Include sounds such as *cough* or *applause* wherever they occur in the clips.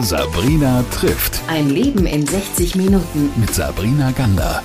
Sabrina trifft. Ein Leben in 60 Minuten. Mit Sabrina Gander.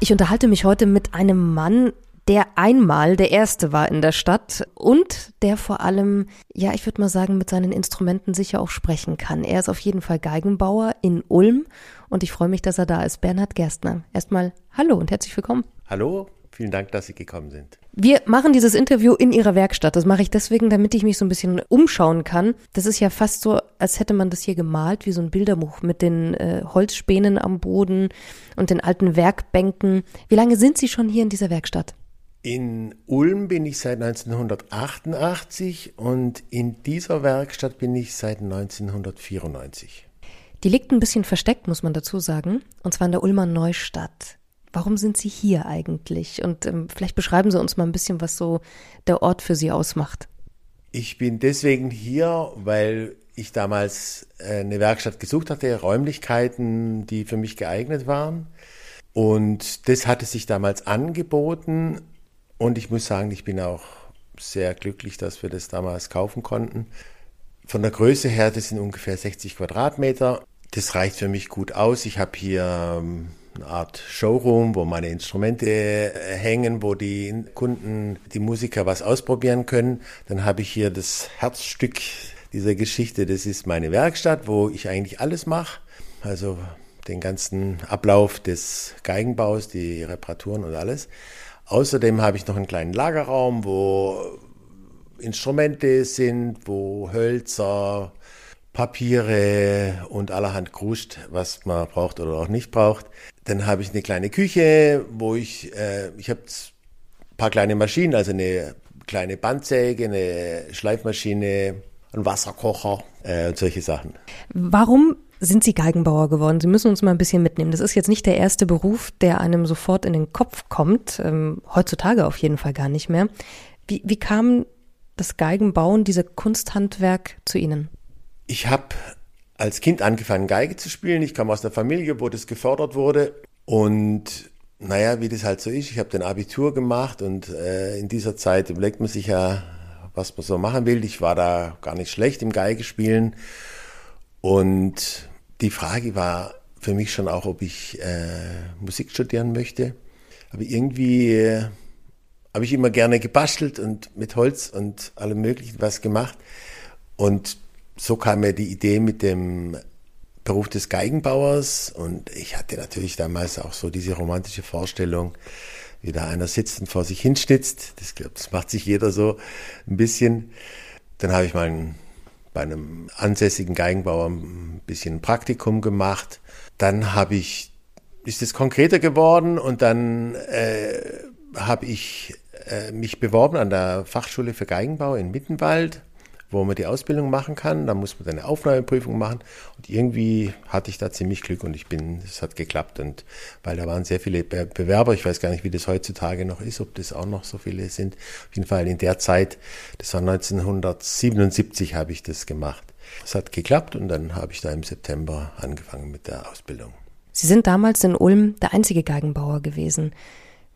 Ich unterhalte mich heute mit einem Mann, der einmal der Erste war in der Stadt und der vor allem, ja, ich würde mal sagen, mit seinen Instrumenten sicher auch sprechen kann. Er ist auf jeden Fall Geigenbauer in Ulm und ich freue mich, dass er da ist. Bernhard Gerstner. Erstmal hallo und herzlich willkommen. Hallo, Vielen Dank, dass Sie gekommen sind. Wir machen dieses Interview in Ihrer Werkstatt. Das mache ich deswegen, damit ich mich so ein bisschen umschauen kann. Das ist ja fast so, als hätte man das hier gemalt, wie so ein Bilderbuch mit den äh, Holzspänen am Boden und den alten Werkbänken. Wie lange sind Sie schon hier in dieser Werkstatt? In Ulm bin ich seit 1988 und in dieser Werkstatt bin ich seit 1994. Die liegt ein bisschen versteckt, muss man dazu sagen, und zwar in der Ulmer Neustadt. Warum sind Sie hier eigentlich? Und ähm, vielleicht beschreiben Sie uns mal ein bisschen, was so der Ort für Sie ausmacht. Ich bin deswegen hier, weil ich damals äh, eine Werkstatt gesucht hatte, Räumlichkeiten, die für mich geeignet waren. Und das hatte sich damals angeboten. Und ich muss sagen, ich bin auch sehr glücklich, dass wir das damals kaufen konnten. Von der Größe her, das sind ungefähr 60 Quadratmeter. Das reicht für mich gut aus. Ich habe hier ähm, eine Art Showroom, wo meine Instrumente äh, hängen, wo die Kunden, die Musiker was ausprobieren können. Dann habe ich hier das Herzstück dieser Geschichte, das ist meine Werkstatt, wo ich eigentlich alles mache. Also den ganzen Ablauf des Geigenbaus, die Reparaturen und alles. Außerdem habe ich noch einen kleinen Lagerraum, wo Instrumente sind, wo Hölzer, Papiere und allerhand Kruscht, was man braucht oder auch nicht braucht. Dann habe ich eine kleine Küche, wo ich, äh, ich habe ein paar kleine Maschinen, also eine kleine Bandsäge, eine Schleifmaschine, einen Wasserkocher äh, und solche Sachen. Warum sind Sie Geigenbauer geworden? Sie müssen uns mal ein bisschen mitnehmen. Das ist jetzt nicht der erste Beruf, der einem sofort in den Kopf kommt. Ähm, heutzutage auf jeden Fall gar nicht mehr. Wie, wie kam das Geigenbauen, dieser Kunsthandwerk zu Ihnen? Ich habe als Kind angefangen, Geige zu spielen. Ich kam aus einer Familie, wo das gefördert wurde. Und naja, wie das halt so ist, ich habe den Abitur gemacht und äh, in dieser Zeit überlegt man sich ja, was man so machen will. Ich war da gar nicht schlecht im Geige spielen. Und die Frage war für mich schon auch, ob ich äh, Musik studieren möchte. Aber irgendwie äh, habe ich immer gerne gebastelt und mit Holz und allem Möglichen was gemacht. Und so kam mir die Idee mit dem Beruf des Geigenbauers und ich hatte natürlich damals auch so diese romantische Vorstellung, wie da einer sitzt und vor sich hinschnitzt. Das, das macht sich jeder so ein bisschen. Dann habe ich mal ein, bei einem ansässigen Geigenbauer ein bisschen Praktikum gemacht. Dann habe ich, ist es konkreter geworden und dann äh, habe ich äh, mich beworben an der Fachschule für Geigenbau in Mittenwald wo man die Ausbildung machen kann. Da muss man eine Aufnahmeprüfung machen. Und irgendwie hatte ich da ziemlich Glück und ich bin, es hat geklappt. Und weil da waren sehr viele Bewerber, ich weiß gar nicht, wie das heutzutage noch ist, ob das auch noch so viele sind. Auf jeden Fall in der Zeit, das war 1977, habe ich das gemacht. Es hat geklappt und dann habe ich da im September angefangen mit der Ausbildung. Sie sind damals in Ulm der einzige Geigenbauer gewesen.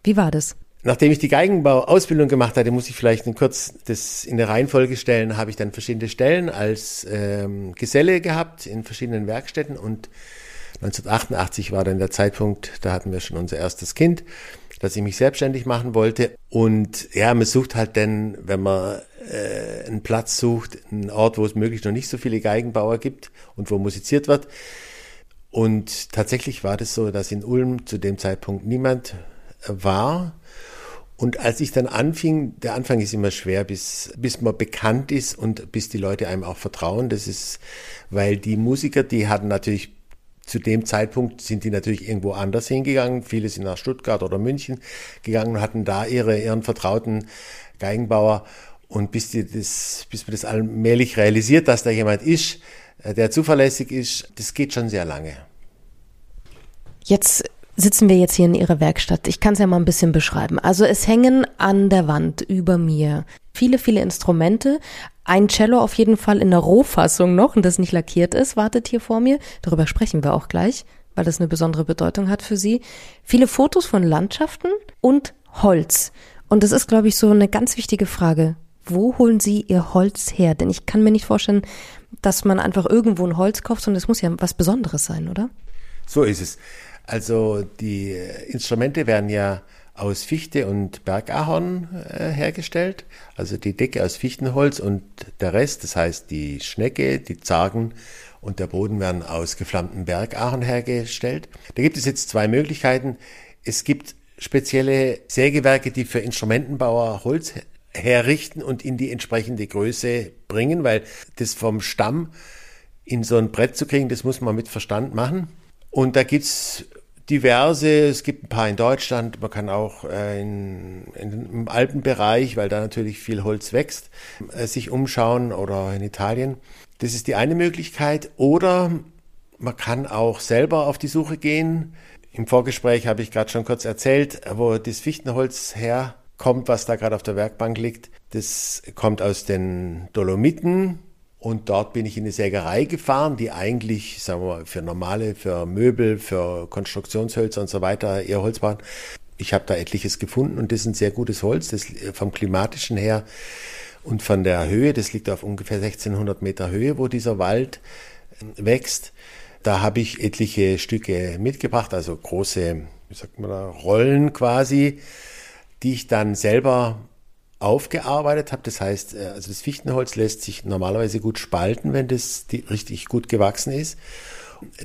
Wie war das? Nachdem ich die Geigenbau-Ausbildung gemacht hatte, muss ich vielleicht kurz das in der Reihenfolge stellen, habe ich dann verschiedene Stellen als ähm, Geselle gehabt in verschiedenen Werkstätten und 1988 war dann der Zeitpunkt, da hatten wir schon unser erstes Kind, dass ich mich selbstständig machen wollte. Und ja, man sucht halt dann, wenn man äh, einen Platz sucht, einen Ort, wo es möglichst noch nicht so viele Geigenbauer gibt und wo musiziert wird. Und tatsächlich war das so, dass in Ulm zu dem Zeitpunkt niemand war. Und als ich dann anfing, der Anfang ist immer schwer, bis, bis man bekannt ist und bis die Leute einem auch vertrauen. Das ist, weil die Musiker, die hatten natürlich zu dem Zeitpunkt sind die natürlich irgendwo anders hingegangen. Viele sind nach Stuttgart oder München gegangen und hatten da ihre, ihren vertrauten Geigenbauer. Und bis, die das, bis man das allmählich realisiert, dass da jemand ist, äh, der zuverlässig ist, das geht schon sehr lange. Jetzt sitzen wir jetzt hier in Ihrer Werkstatt. Ich kann es ja mal ein bisschen beschreiben. Also es hängen an der Wand über mir viele, viele Instrumente. Ein Cello auf jeden Fall in der Rohfassung noch und das nicht lackiert ist, wartet hier vor mir. Darüber sprechen wir auch gleich, weil das eine besondere Bedeutung hat für Sie. Viele Fotos von Landschaften und Holz. Und das ist, glaube ich, so eine ganz wichtige Frage. Wo holen Sie Ihr Holz her? Denn ich kann mir nicht vorstellen, dass man einfach irgendwo ein Holz kauft, sondern es muss ja was Besonderes sein, oder? So ist es. Also die Instrumente werden ja aus Fichte und Bergahorn äh, hergestellt. Also die Decke aus Fichtenholz und der Rest, das heißt die Schnecke, die Zargen und der Boden werden aus geflammten Bergahorn hergestellt. Da gibt es jetzt zwei Möglichkeiten. Es gibt spezielle Sägewerke, die für Instrumentenbauer Holz herrichten und in die entsprechende Größe bringen, weil das vom Stamm in so ein Brett zu kriegen, das muss man mit Verstand machen. Und da gibt's diverse, es gibt ein paar in Deutschland, man kann auch äh, in, in, im Alpenbereich, weil da natürlich viel Holz wächst, äh, sich umschauen oder in Italien. Das ist die eine Möglichkeit. Oder man kann auch selber auf die Suche gehen. Im Vorgespräch habe ich gerade schon kurz erzählt, wo das Fichtenholz herkommt, was da gerade auf der Werkbank liegt. Das kommt aus den Dolomiten, und dort bin ich in eine Sägerei gefahren, die eigentlich, sagen wir mal, für normale, für Möbel, für Konstruktionshölzer und so weiter eher Holz waren. Ich habe da etliches gefunden und das ist ein sehr gutes Holz, das vom klimatischen her und von der Höhe, das liegt auf ungefähr 1600 Meter Höhe, wo dieser Wald äh, wächst. Da habe ich etliche Stücke mitgebracht, also große, wie sagt man da, Rollen quasi, die ich dann selber aufgearbeitet habe. Das heißt, äh, also das Fichtenholz lässt sich normalerweise gut spalten, wenn das richtig gut gewachsen ist.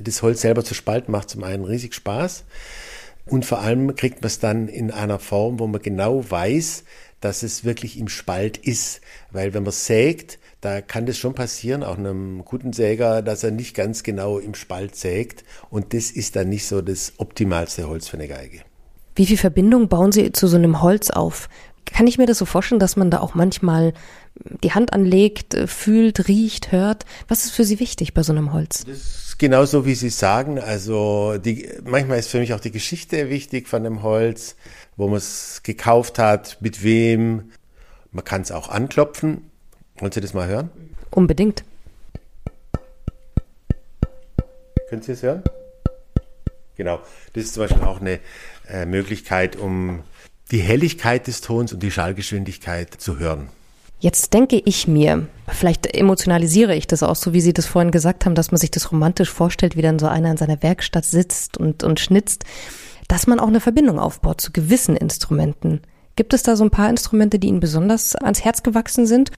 Das Holz selber zu spalten macht zum einen riesig Spaß und vor allem kriegt man es dann in einer Form, wo man genau weiß, dass es wirklich im Spalt ist. Weil wenn man sägt, da kann das schon passieren, auch einem guten Säger, dass er nicht ganz genau im Spalt sägt. Und das ist dann nicht so das optimalste Holz für eine Geige. Wie viel Verbindung bauen Sie zu so einem Holz auf? Kann ich mir das so vorstellen, dass man da auch manchmal die Hand anlegt, äh, fühlt, riecht, hört? Was ist für Sie wichtig bei so einem Holz? Das ist genauso, wie Sie sagen. Also die, manchmal ist für mich auch die Geschichte wichtig von dem Holz, wo man es gekauft hat, mit wem. Man kann es auch anklopfen. Wollen Sie das mal hören? Unbedingt. Können Sie es hören? Genau. Das ist zum Beispiel auch eine äh, Möglichkeit, um die Helligkeit des Tons und die Schallgeschwindigkeit zu hören. Jetzt denke ich mir, vielleicht emotionalisiere ich das auch, so wie Sie das vorhin gesagt haben, dass man sich das romantisch vorstellt, wie dann so einer in seiner Werkstatt sitzt und, und schnitzt, dass man auch eine Verbindung aufbaut zu gewissen Instrumenten. Gibt es da so ein paar Instrumente, die Ihnen besonders ans Herz gewachsen sind?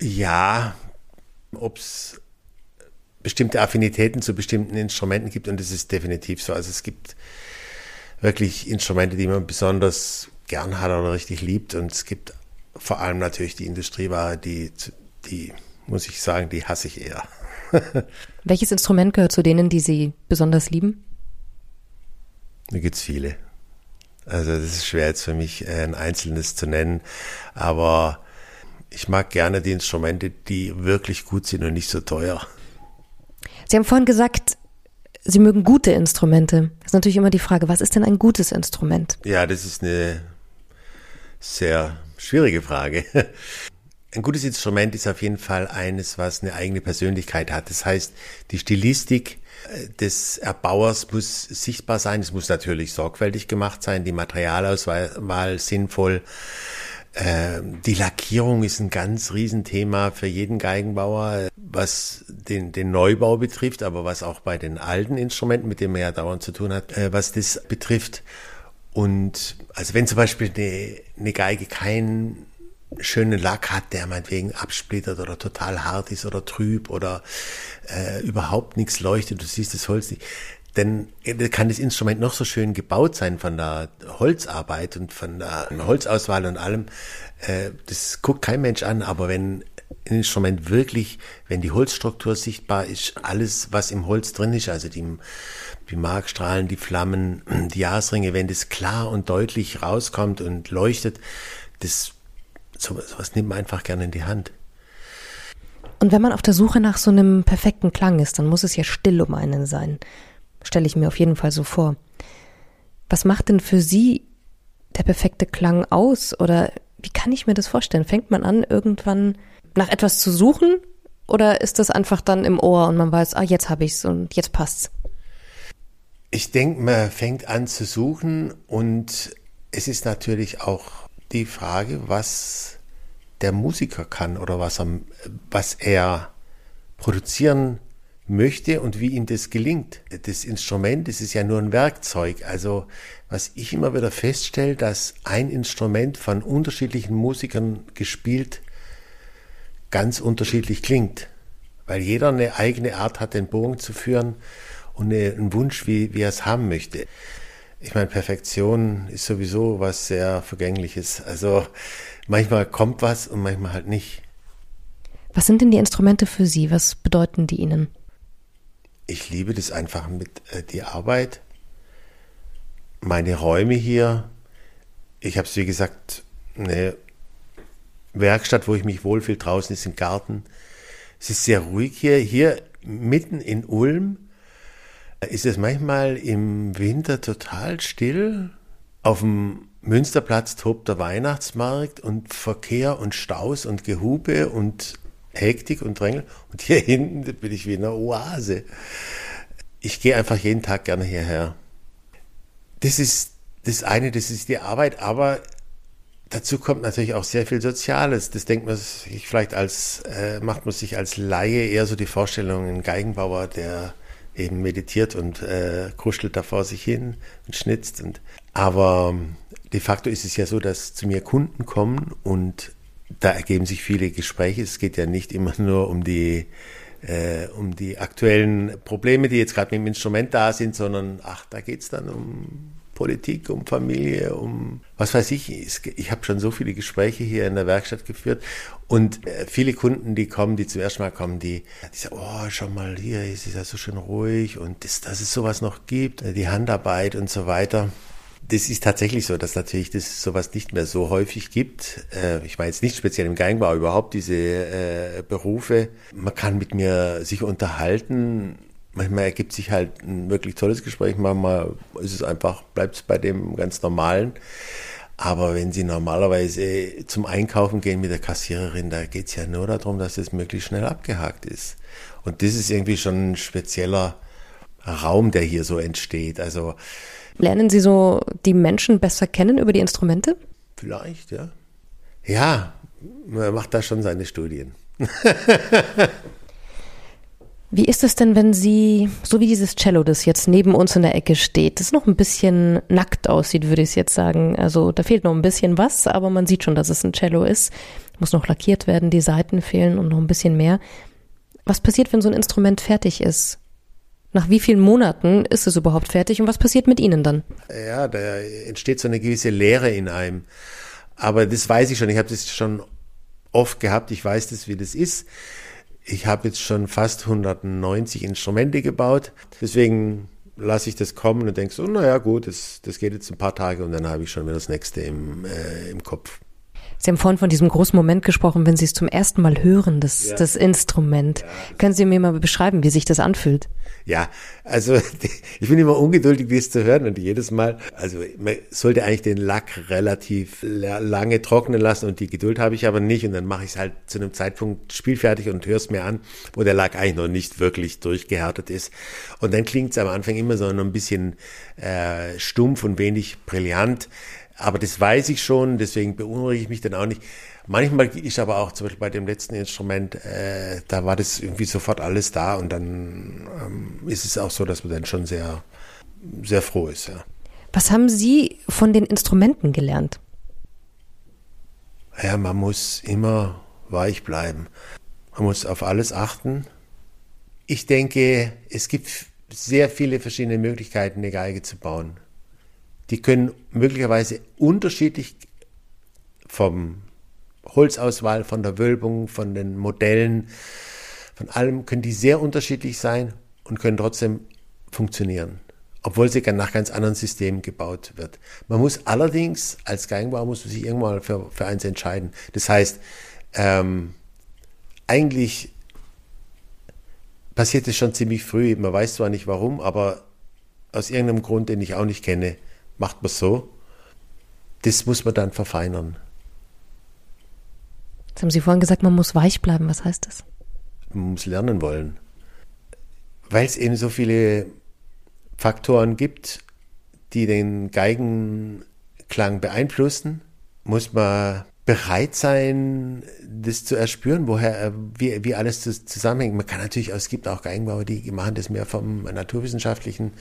Ja, ob es bestimmte Affinitäten zu bestimmten Instrumenten gibt und das ist definitiv so. Also es gibt wirklich Instrumente, die man besonders gern hat oder richtig liebt. Und es gibt vor allem natürlich die Industrieware, die, die muss ich sagen, die hasse ich eher. *laughs* Welches Instrument gehört zu denen, die Sie besonders lieben? Da gibt es viele. Also das ist schwer jetzt für mich, äh, ein einzelnes zu nennen. Aber ich mag gerne die Instrumente, die wirklich gut sind und nicht so teuer. Sie haben vorhin gesagt, Sie mögen gute Instrumente. Das ist natürlich immer die Frage, was ist denn ein gutes Instrument? Ja, das ist eine sehr schwierige Frage. *laughs* Ein gutes Instrument ist auf jeden Fall eines, was eine eigene Persönlichkeit hat. Das heißt, die Stilistik äh, des Erbauers muss sichtbar sein. Es muss natürlich sorgfältig gemacht sein, die Materialauswahl sinnvoll. Ähm, die Lackierung ist ein ganz Riesenthema für jeden Geigenbauer, was den, den Neubau betrifft, aber was auch bei den alten Instrumenten, mit denen man ja dauernd zu tun hat, äh, was das betrifft. Und also wenn zum Beispiel eine, eine Geige keinen schönen Lack hat, der meinetwegen absplittert oder total hart ist oder trüb oder äh, überhaupt nichts leuchtet, du siehst das Holz nicht, denn kann das Instrument noch so schön gebaut sein von der Holzarbeit und von der Holzauswahl und allem. Äh, das guckt kein Mensch an, aber wenn Instrument wirklich, wenn die Holzstruktur sichtbar ist, alles, was im Holz drin ist, also die, die Markstrahlen, die Flammen, *clears throat* die Jasringe, wenn das klar und deutlich rauskommt und leuchtet, das, sowas nimmt man einfach gerne in die Hand. Und wenn man auf der Suche nach so einem perfekten Klang ist, dann muss es ja still um einen sein stelle ich mir auf jeden Fall so vor. Was macht denn für Sie der perfekte Klang aus? Oder wie kann ich mir das vorstellen? Fängt man an, irgendwann nach etwas zu suchen? Oder ist das einfach dann im Ohr und man weiß, ah, jetzt habe ich's und jetzt passt's? Ich denke, man fängt an zu suchen und es ist natürlich auch die Frage, was der Musiker kann oder was er, was er produzieren möchte und wie ihm das gelingt. Das Instrument, das ist ja nur ein Werkzeug. Also was ich immer wieder feststelle, dass ein Instrument von unterschiedlichen Musikern gespielt ganz unterschiedlich klingt, weil jeder eine eigene Art hat, den Bogen zu führen und einen Wunsch, wie, wie er es haben möchte. Ich meine, Perfektion ist sowieso was sehr Vergängliches. Also manchmal kommt was und manchmal halt nicht. Was sind denn die Instrumente für Sie? Was bedeuten die Ihnen? Ich liebe das einfach mit äh, die Arbeit, meine Räume hier. Ich habe es wie gesagt eine Werkstatt, wo ich mich wohlfühle. Draußen ist ein Garten. Es ist sehr ruhig hier. Hier mitten in Ulm ist es manchmal im Winter total still. Auf dem Münsterplatz tobt der Weihnachtsmarkt und Verkehr und Staus und Gehube und Hektik und Drängel. Und hier *laughs* hinten bin ich wie in einer Oase. Ich gehe einfach jeden Tag gerne hierher. Das ist das eine, das ist die Arbeit, aber dazu kommt natürlich auch sehr viel Soziales. Das denkt man sich vielleicht als, äh, macht man sich als Laie eher so die Vorstellung, ein Geigenbauer, der eben meditiert und äh, kuschelt da vor sich hin und schnitzt. Und, aber de facto ist es ja so, dass zu mir Kunden kommen und da ergeben sich viele Gespräche. Es geht ja nicht immer *laughs* nur um die, äh, um die aktuellen Probleme, die jetzt gerade mit dem Instrument da sind, sondern ach, da geht's dann um Politik, um Familie, um was weiß ich. Ich habe schon so viele Gespräche hier in der Werkstatt geführt und äh, viele Kunden, die kommen, die zum ersten Mal kommen, die, die sagen, oh, schau mal hier, es ist ja so schön ruhig und das, dass es sowas noch gibt, die Handarbeit und so weiter das ist tatsächlich so, dass natürlich das sowas nicht mehr so häufig gibt. Äh, ich meine jetzt nicht speziell im Geigenbau, überhaupt diese äh, Berufe. Man kann mit mir sich unterhalten. Manchmal ergibt sich halt ein wirklich tolles Gespräch, manchmal ist es einfach, bleibt es bei dem ganz normalen. Aber wenn Sie normalerweise zum Einkaufen gehen mit der Kassiererin, da geht es ja nur darum, dass es möglichst schnell abgehakt ist. Und das ist irgendwie schon ein spezieller Raum, der hier so entsteht. Also Lernen Sie so die Menschen besser kennen über die Instrumente? Vielleicht, ja. Ja, man macht da schon seine Studien. *laughs* Wie ist es denn, wenn Sie, so wie dieses Cello, das jetzt neben uns in der Ecke steht, das noch ein bisschen nackt aussieht, würde ich jetzt sagen. Also da fehlt noch ein bisschen was, aber man sieht schon, dass es ein Cello ist. Muss noch lackiert werden, die Seiten fehlen und noch ein bisschen mehr. Was passiert, wenn so ein Instrument fertig ist? Nach wie vielen Monaten ist es überhaupt fertig und was passiert mit Ihnen dann? Ja, da entsteht so eine gewisse Leere in einem. Aber das weiß ich schon. Ich habe das schon oft gehabt. Ich weiß das, wie das ist. Ich habe jetzt schon fast 190 Instrumente gebaut. Deswegen lasse ich das kommen und denke so, naja gut, das, das geht jetzt ein paar Tage und dann habe ich schon wieder das nächste im, äh, im Kopf. Sie haben vorhin von diesem großen Moment gesprochen, wenn Sie es zum ersten Mal hören, das, ja. das Instrument. Ja. Können Sie mir mal beschreiben, wie sich das anfühlt? Ja, also *laughs* ich bin immer ungeduldig, das zu hören und jedes Mal, also man sollte eigentlich den Lack relativ lange trocknen lassen und die Geduld habe ich aber nicht und dann mache ich es halt zu einem Zeitpunkt spielfertig und höre es mir an, wo der Lack eigentlich noch nicht wirklich durchgehärtet ist. Und dann klingt es am Anfang immer so noch ein bisschen äh, stumpf und wenig brillant. Aber das weiß ich schon, deswegen beunruhige ich mich dann auch nicht. Manchmal ist aber auch zum Beispiel bei dem letzten Instrument, äh, da war das irgendwie sofort alles da und dann ähm, ist es auch so, dass man dann schon sehr, sehr froh ist. Ja. Was haben Sie von den Instrumenten gelernt? Ja, man muss immer weich bleiben. Man muss auf alles achten. Ich denke, es gibt sehr viele verschiedene Möglichkeiten, eine Geige zu bauen. Die können möglicherweise unterschiedlich vom Holzauswahl, von der Wölbung, von den Modellen, von allem können die sehr unterschiedlich sein und können trotzdem funktionieren, obwohl sie nach ganz anderen Systemen gebaut wird. Man muss allerdings als Geigenbauer muss man sich irgendwann für, für eins entscheiden. Das heißt, ähm, eigentlich passiert es schon ziemlich früh. Man weiß zwar nicht warum, aber aus irgendeinem Grund, den ich auch nicht kenne, macht man so. Das muss man dann verfeinern. Jetzt haben Sie vorhin gesagt, man muss weich bleiben. Was heißt das? Man muss lernen wollen. Weil es eben so viele Faktoren gibt, die den Geigenklang beeinflussen. muss man bereit sein, das zu erspüren, woher, äh, wie, wie alles zusammenhängt. Man kann natürlich, es gibt auch Geigenbauer, die machen das mehr vom naturwissenschaftlichen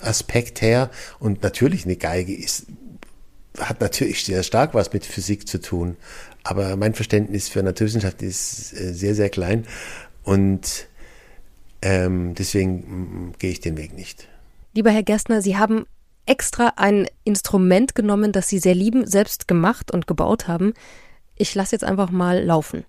Aspekt her. Und natürlich eine Geige ist, hat natürlich sehr stark was mit Physik zu tun. Aber mein Verständnis für Naturwissenschaft ist äh, sehr, sehr klein. Und ähm, deswegen gehe ich den Weg nicht. Lieber Herr Gerstner, Sie haben extra ein Instrument genommen, das Sie sehr lieben, selbst gemacht und gebaut haben. Ich lasse jetzt einfach mal laufen.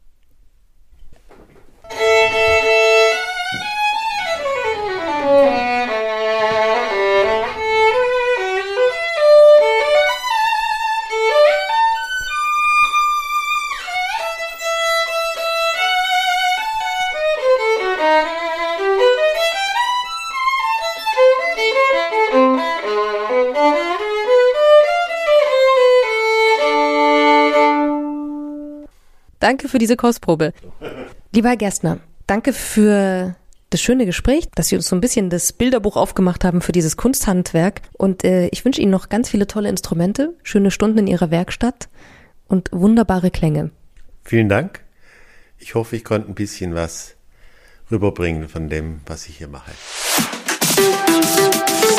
Danke für diese Kostprobe. Lieber Herr Gerstner, danke für das schöne Gespräch, dass Sie uns so ein bisschen das Bilderbuch aufgemacht haben für dieses Kunsthandwerk. Und äh, ich wünsche Ihnen noch ganz viele tolle Instrumente, schöne Stunden in Ihrer Werkstatt und wunderbare Klänge. Vielen Dank. Ich hoffe, ich konnte ein bisschen was rüberbringen von dem, was ich hier mache.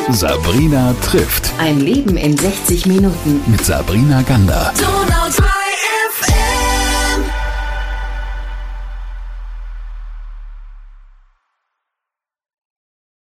Sabrina trifft. Ein Leben in 60 Minuten. Mit Sabrina Gander.